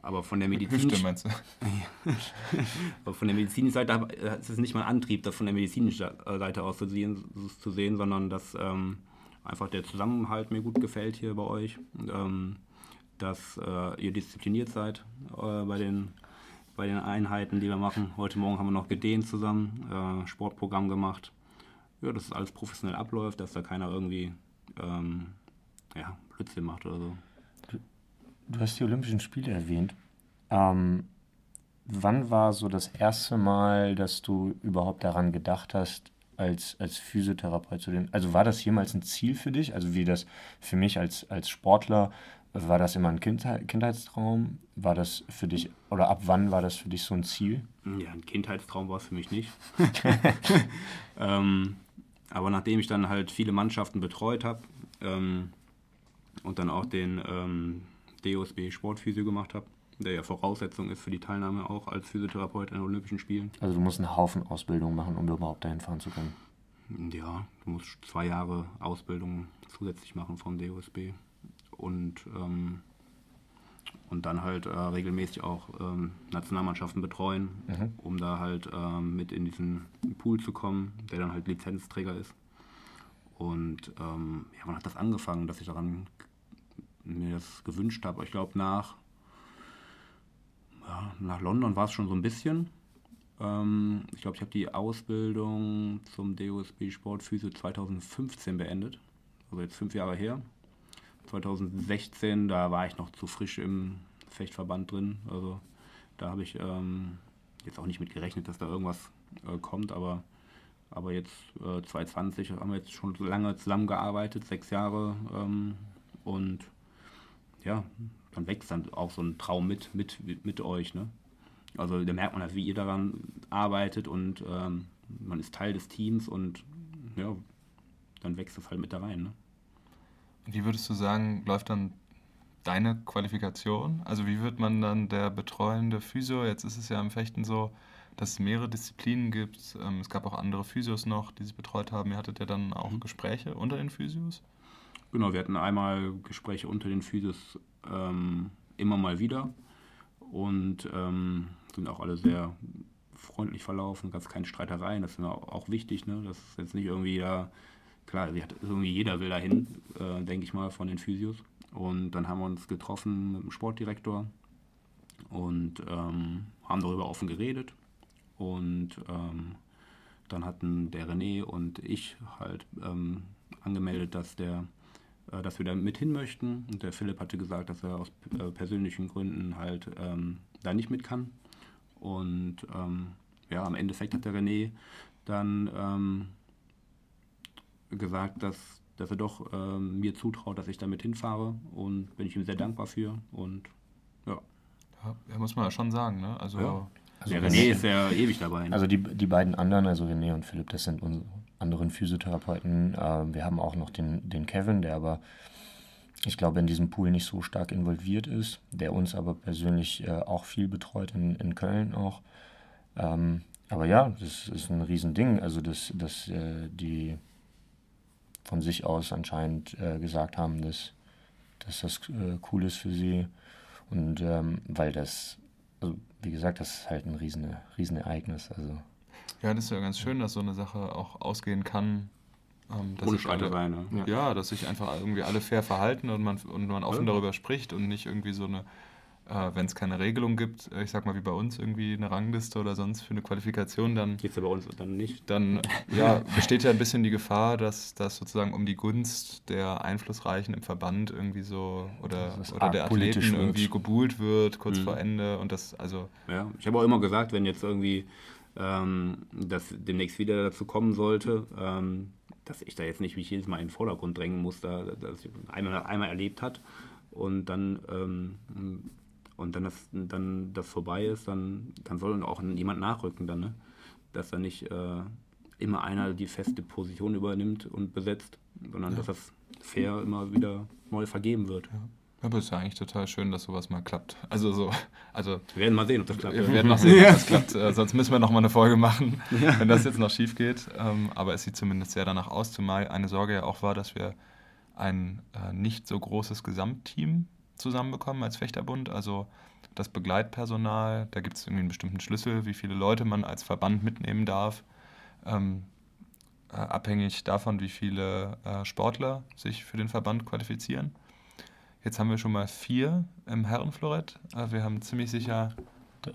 aber von der medizinischen meinst du? aber von der medizinischen Seite ist es nicht mein Antrieb, das von der medizinischen Seite aus zu sehen, zu sehen sondern dass ähm, einfach der Zusammenhalt mir gut gefällt hier bei euch, ähm, dass äh, ihr diszipliniert seid äh, bei den bei den Einheiten, die wir machen. Heute Morgen haben wir noch gedehnt zusammen, äh, Sportprogramm gemacht. Ja, dass es alles professionell abläuft, dass da keiner irgendwie ähm, ja, Blödsinn macht oder so. Du, du hast die Olympischen Spiele erwähnt. Ähm, wann war so das erste Mal, dass du überhaupt daran gedacht hast, als, als Physiotherapeut zu den. Also war das jemals ein Ziel für dich? Also wie das für mich als, als Sportler, war das immer ein Kindheit, Kindheitstraum? War das für dich, oder ab wann war das für dich so ein Ziel? Ja, ein Kindheitstraum war es für mich nicht. ähm, aber nachdem ich dann halt viele Mannschaften betreut habe ähm, und dann auch den ähm, DOSB Sportphysio gemacht habe, der ja Voraussetzung ist für die Teilnahme auch als Physiotherapeut an Olympischen Spielen. Also du musst einen Haufen Ausbildung machen, um überhaupt dahin fahren zu können. Ja, du musst zwei Jahre Ausbildung zusätzlich machen vom DOSB und ähm, und dann halt äh, regelmäßig auch ähm, Nationalmannschaften betreuen, mhm. um da halt ähm, mit in diesen Pool zu kommen, der dann halt Lizenzträger ist. Und ähm, ja, wann hat das angefangen, dass ich daran mir das gewünscht habe? Ich glaube, nach, ja, nach London war es schon so ein bisschen. Ähm, ich glaube, ich habe die Ausbildung zum DOSB Sportphysio 2015 beendet, also jetzt fünf Jahre her. 2016, da war ich noch zu frisch im Fechtverband drin. Also da habe ich ähm, jetzt auch nicht mit gerechnet, dass da irgendwas äh, kommt, aber, aber jetzt äh, 2020 haben wir jetzt schon lange zusammengearbeitet, sechs Jahre. Ähm, und ja, dann wächst dann auch so ein Traum mit, mit, mit euch. Ne? Also da merkt man halt, wie ihr daran arbeitet und ähm, man ist Teil des Teams und ja, dann wächst das halt mit da rein. Ne? Wie würdest du sagen, läuft dann deine Qualifikation? Also wie wird man dann der betreuende Physio? Jetzt ist es ja im Fechten so, dass es mehrere Disziplinen gibt. Ähm, es gab auch andere Physios noch, die sich betreut haben. Ihr hattet ja dann auch mhm. Gespräche unter den Physios? Genau, wir hatten einmal Gespräche unter den Physios ähm, immer mal wieder und ähm, sind auch alle sehr freundlich verlaufen, gab es keine Streitereien, das ist mir auch wichtig, ne? Das ist jetzt nicht irgendwie da, klar, irgendwie jeder will dahin, äh, denke ich mal, von den Physios. Und dann haben wir uns getroffen mit dem Sportdirektor und ähm, haben darüber offen geredet. Und ähm, dann hatten der René und ich halt ähm, angemeldet, dass, der, äh, dass wir da mit hin möchten. Und der Philipp hatte gesagt, dass er aus äh, persönlichen Gründen halt ähm, da nicht mit kann. Und ähm, ja, am Endeffekt hat der René dann ähm, gesagt, dass, dass er doch ähm, mir zutraut, dass ich damit hinfahre. Und bin ich ihm sehr dankbar für. Und ja. Ja, muss man ja schon sagen, ne? Also, ja. also der René ist ja ewig dabei. Ne? Also die, die beiden anderen, also René und Philipp, das sind unsere anderen Physiotherapeuten. Äh, wir haben auch noch den, den Kevin, der aber, ich glaube, in diesem Pool nicht so stark involviert ist, der uns aber persönlich äh, auch viel betreut, in, in Köln auch. Ähm, aber ja, das ist ein Riesending, also dass, dass äh, die von sich aus anscheinend äh, gesagt haben, dass, dass das äh, cool ist für sie. Und ähm, weil das, also wie gesagt, das ist halt ein riesen, Riesenereignis. Also. Ja, das ist ja ganz schön, dass so eine Sache auch ausgehen kann. Ähm, dass Ohne Streiterei, ne? Ja. ja, dass sich einfach irgendwie alle fair verhalten und man, und man offen ja. darüber spricht und nicht irgendwie so eine äh, wenn es keine Regelung gibt, äh, ich sag mal wie bei uns irgendwie eine Rangliste oder sonst für eine Qualifikation, dann geht es ja bei uns dann nicht. Dann ja, besteht ja ein bisschen die Gefahr, dass das sozusagen um die Gunst der Einflussreichen im Verband irgendwie so oder, oder der Athleten irgendwie wird. gebuhlt wird kurz mhm. vor Ende und das also. Ja, ich habe auch immer gesagt, wenn jetzt irgendwie ähm, das demnächst wieder dazu kommen sollte, ähm, dass ich da jetzt nicht mich jedes Mal in den Vordergrund drängen muss, da, dass ich einmal, einmal erlebt hat und dann ähm, und dann das, dann das vorbei ist, dann, dann soll auch jemand nachrücken dann, ne? Dass da nicht äh, immer einer die feste Position übernimmt und besetzt, sondern ja. dass das fair immer wieder neu vergeben wird. Ja. Aber es ist ja eigentlich total schön, dass sowas mal klappt. Also so, also wir werden mal sehen, ob das klappt. Wir werden mal sehen, ob das klappt. Äh, sonst müssen wir noch mal eine Folge machen, ja. wenn das jetzt noch schief geht. Ähm, aber es sieht zumindest sehr danach aus, zumal eine Sorge ja auch war, dass wir ein äh, nicht so großes Gesamtteam zusammenbekommen als Fechterbund. Also das Begleitpersonal, da gibt es irgendwie einen bestimmten Schlüssel, wie viele Leute man als Verband mitnehmen darf. Ähm, äh, abhängig davon, wie viele äh, Sportler sich für den Verband qualifizieren. Jetzt haben wir schon mal vier im Herrenflorett. Äh, wir haben ziemlich sicher äh,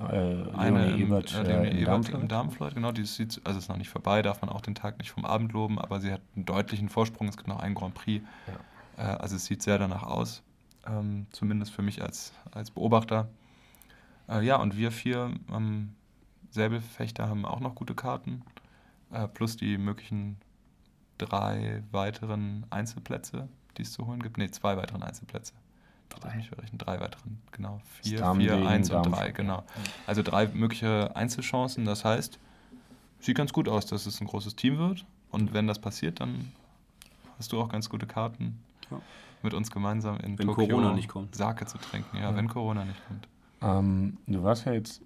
eine im, Ebert, äh, äh, Ebert im Darmflorett. Genau, die sieht, also ist noch nicht vorbei, darf man auch den Tag nicht vom Abend loben, aber sie hat einen deutlichen Vorsprung. Es gibt noch einen Grand Prix. Ja. Äh, also es sieht sehr danach aus ähm, zumindest für mich als, als Beobachter. Äh, ja, und wir vier ähm, Säbelfechter haben auch noch gute Karten, äh, plus die möglichen drei weiteren Einzelplätze, die es zu holen gibt. Ne, zwei weiteren Einzelplätze. Drei. Verrechnen, drei weiteren, genau. Vier, vier, eins und drei, genau. Also drei mögliche Einzelchancen. Das heißt, sieht ganz gut aus, dass es ein großes Team wird. Und wenn das passiert, dann hast du auch ganz gute Karten. Ja mit uns gemeinsam in wenn Tokio Corona nicht kommt. Sake zu trinken. Ja, ja. wenn Corona nicht kommt. Ähm, du warst ja jetzt,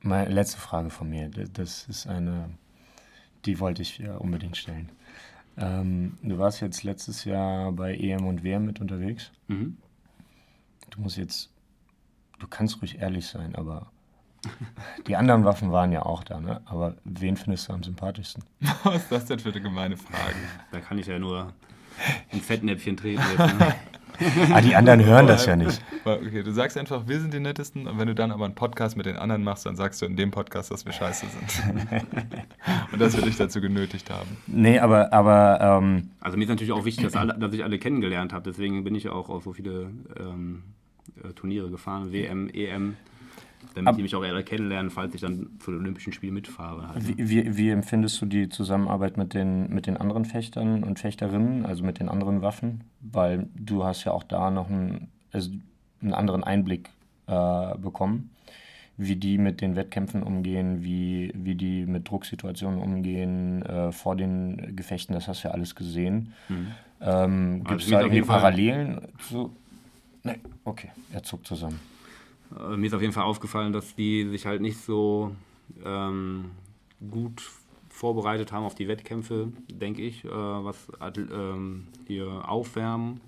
meine letzte Frage von mir, das ist eine, die wollte ich ja unbedingt stellen. Ähm, du warst jetzt letztes Jahr bei EM und WM mit unterwegs. Mhm. Du musst jetzt, du kannst ruhig ehrlich sein, aber die anderen Waffen waren ja auch da, ne? Aber wen findest du am sympathischsten? Was ist das denn für eine gemeine Frage? Da kann ich ja nur ein Fettnäpfchen treten jetzt. Ne? ah, die anderen hören das ja nicht. Okay, du sagst einfach, wir sind die Nettesten und wenn du dann aber einen Podcast mit den anderen machst, dann sagst du in dem Podcast, dass wir scheiße sind. und dass wir dich dazu genötigt haben. Nee, aber... aber ähm also mir ist natürlich auch wichtig, dass, alle, dass ich alle kennengelernt habe. Deswegen bin ich ja auch auf so viele ähm, äh, Turniere gefahren, WM, EM damit Ab, die mich auch eher kennenlernen, falls ich dann zu den Olympischen Spielen mitfahre. Halt. Wie, wie, wie, empfindest du die Zusammenarbeit mit den, mit den anderen Fechtern und Fechterinnen, also mit den anderen Waffen? Weil du hast ja auch da noch einen, also einen anderen Einblick äh, bekommen, wie die mit den Wettkämpfen umgehen, wie, wie die mit Drucksituationen umgehen, äh, vor den Gefechten, das hast du ja alles gesehen. Mhm. Ähm, Gibt es also da irgendwie Parallelen zu... Nee, okay, er zuckt zusammen. Äh, mir ist auf jeden Fall aufgefallen, dass die sich halt nicht so ähm, gut vorbereitet haben auf die Wettkämpfe, denke ich, äh, was ähm, hier Aufwärmen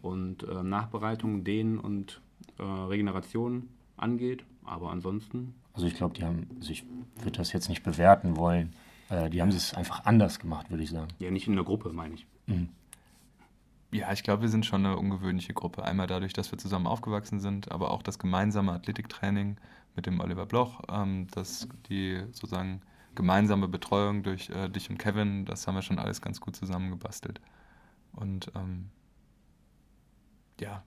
und äh, Nachbereitung, Dehnen und äh, Regeneration angeht. Aber ansonsten. Also ich glaube, die haben, also ich würde das jetzt nicht bewerten wollen. Äh, die haben es einfach anders gemacht, würde ich sagen. Ja, nicht in der Gruppe, meine ich. Mhm. Ja, ich glaube, wir sind schon eine ungewöhnliche Gruppe. Einmal dadurch, dass wir zusammen aufgewachsen sind, aber auch das gemeinsame Athletiktraining mit dem Oliver Bloch, ähm, dass die sozusagen gemeinsame Betreuung durch äh, dich und Kevin, das haben wir schon alles ganz gut zusammengebastelt. Und ähm, ja,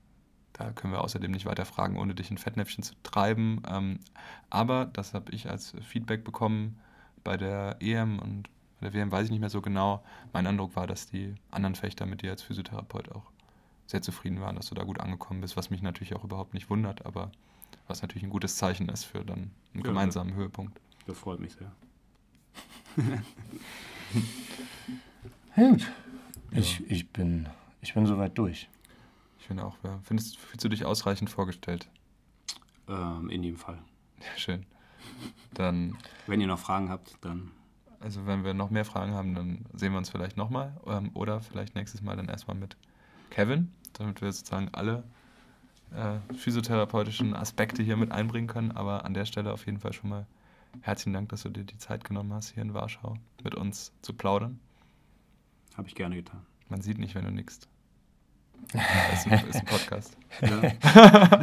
da können wir außerdem nicht weiter fragen, ohne dich in Fettnäpfchen zu treiben. Ähm, aber das habe ich als Feedback bekommen bei der EM und bei der WM weiß ich nicht mehr so genau. Mein Eindruck war, dass die anderen Fechter mit dir als Physiotherapeut auch sehr zufrieden waren, dass du da gut angekommen bist, was mich natürlich auch überhaupt nicht wundert, aber was natürlich ein gutes Zeichen ist für dann einen ja, gemeinsamen das, Höhepunkt. Das freut mich sehr. Gut. Ich, ich, bin, ich bin soweit durch. Ich finde auch. Ja. Findest, fühlst du dich ausreichend vorgestellt? Ähm, in dem Fall. Ja, schön. Dann. Wenn ihr noch Fragen habt, dann also wenn wir noch mehr Fragen haben, dann sehen wir uns vielleicht nochmal ähm, oder vielleicht nächstes Mal dann erstmal mit Kevin, damit wir sozusagen alle äh, physiotherapeutischen Aspekte hier mit einbringen können. Aber an der Stelle auf jeden Fall schon mal herzlichen Dank, dass du dir die Zeit genommen hast, hier in Warschau mit uns zu plaudern. Habe ich gerne getan. Man sieht nicht, wenn du nickst. Das ist ein, ist ein Podcast. Ja.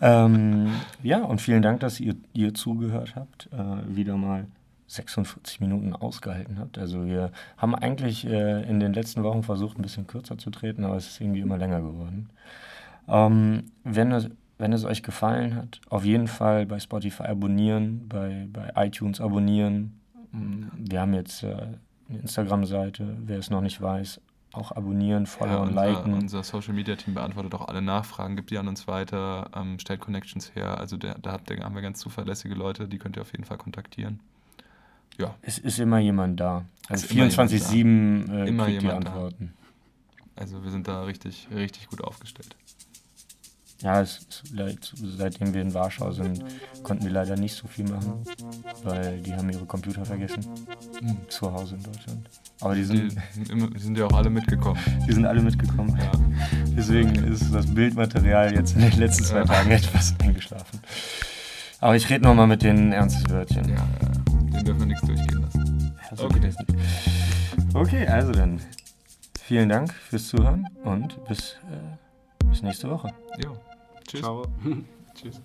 ähm, ja, und vielen Dank, dass ihr, ihr zugehört habt. Äh, wieder mal 46 Minuten ausgehalten habt. Also wir haben eigentlich äh, in den letzten Wochen versucht, ein bisschen kürzer zu treten, aber es ist irgendwie immer länger geworden. Ähm, wenn, es, wenn es euch gefallen hat, auf jeden Fall bei Spotify abonnieren, bei, bei iTunes abonnieren. Wir haben jetzt äh, eine Instagram-Seite, wer es noch nicht weiß, auch abonnieren, followen, ja, liken. Unser Social Media Team beantwortet auch alle Nachfragen, gibt die an uns weiter, ähm, stellt Connections her. Also der, da habt ihr, haben wir ganz zuverlässige Leute, die könnt ihr auf jeden Fall kontaktieren ja. Es ist immer jemand da. Also 24-7 äh, immer kriegt jemand Antworten. Da. Also wir sind da richtig, richtig gut aufgestellt. Ja, es, es, seitdem wir in Warschau sind, konnten wir leider nicht so viel machen, weil die haben ihre Computer vergessen. Mhm. Zu Hause in Deutschland. Aber die sind, die, die sind ja auch alle mitgekommen. Die sind alle mitgekommen, ja. Deswegen ist das Bildmaterial jetzt in den letzten zwei ja. Tagen etwas eingeschlafen. Aber ich rede nochmal mit den ernstes Wörtchen. Ja, ja. Den dürfen wir nichts durchgehen lassen. Ja, okay. okay, also dann vielen Dank fürs Zuhören und bis, äh, bis nächste Woche. Jo. Tschüss. Ciao. Tschüss.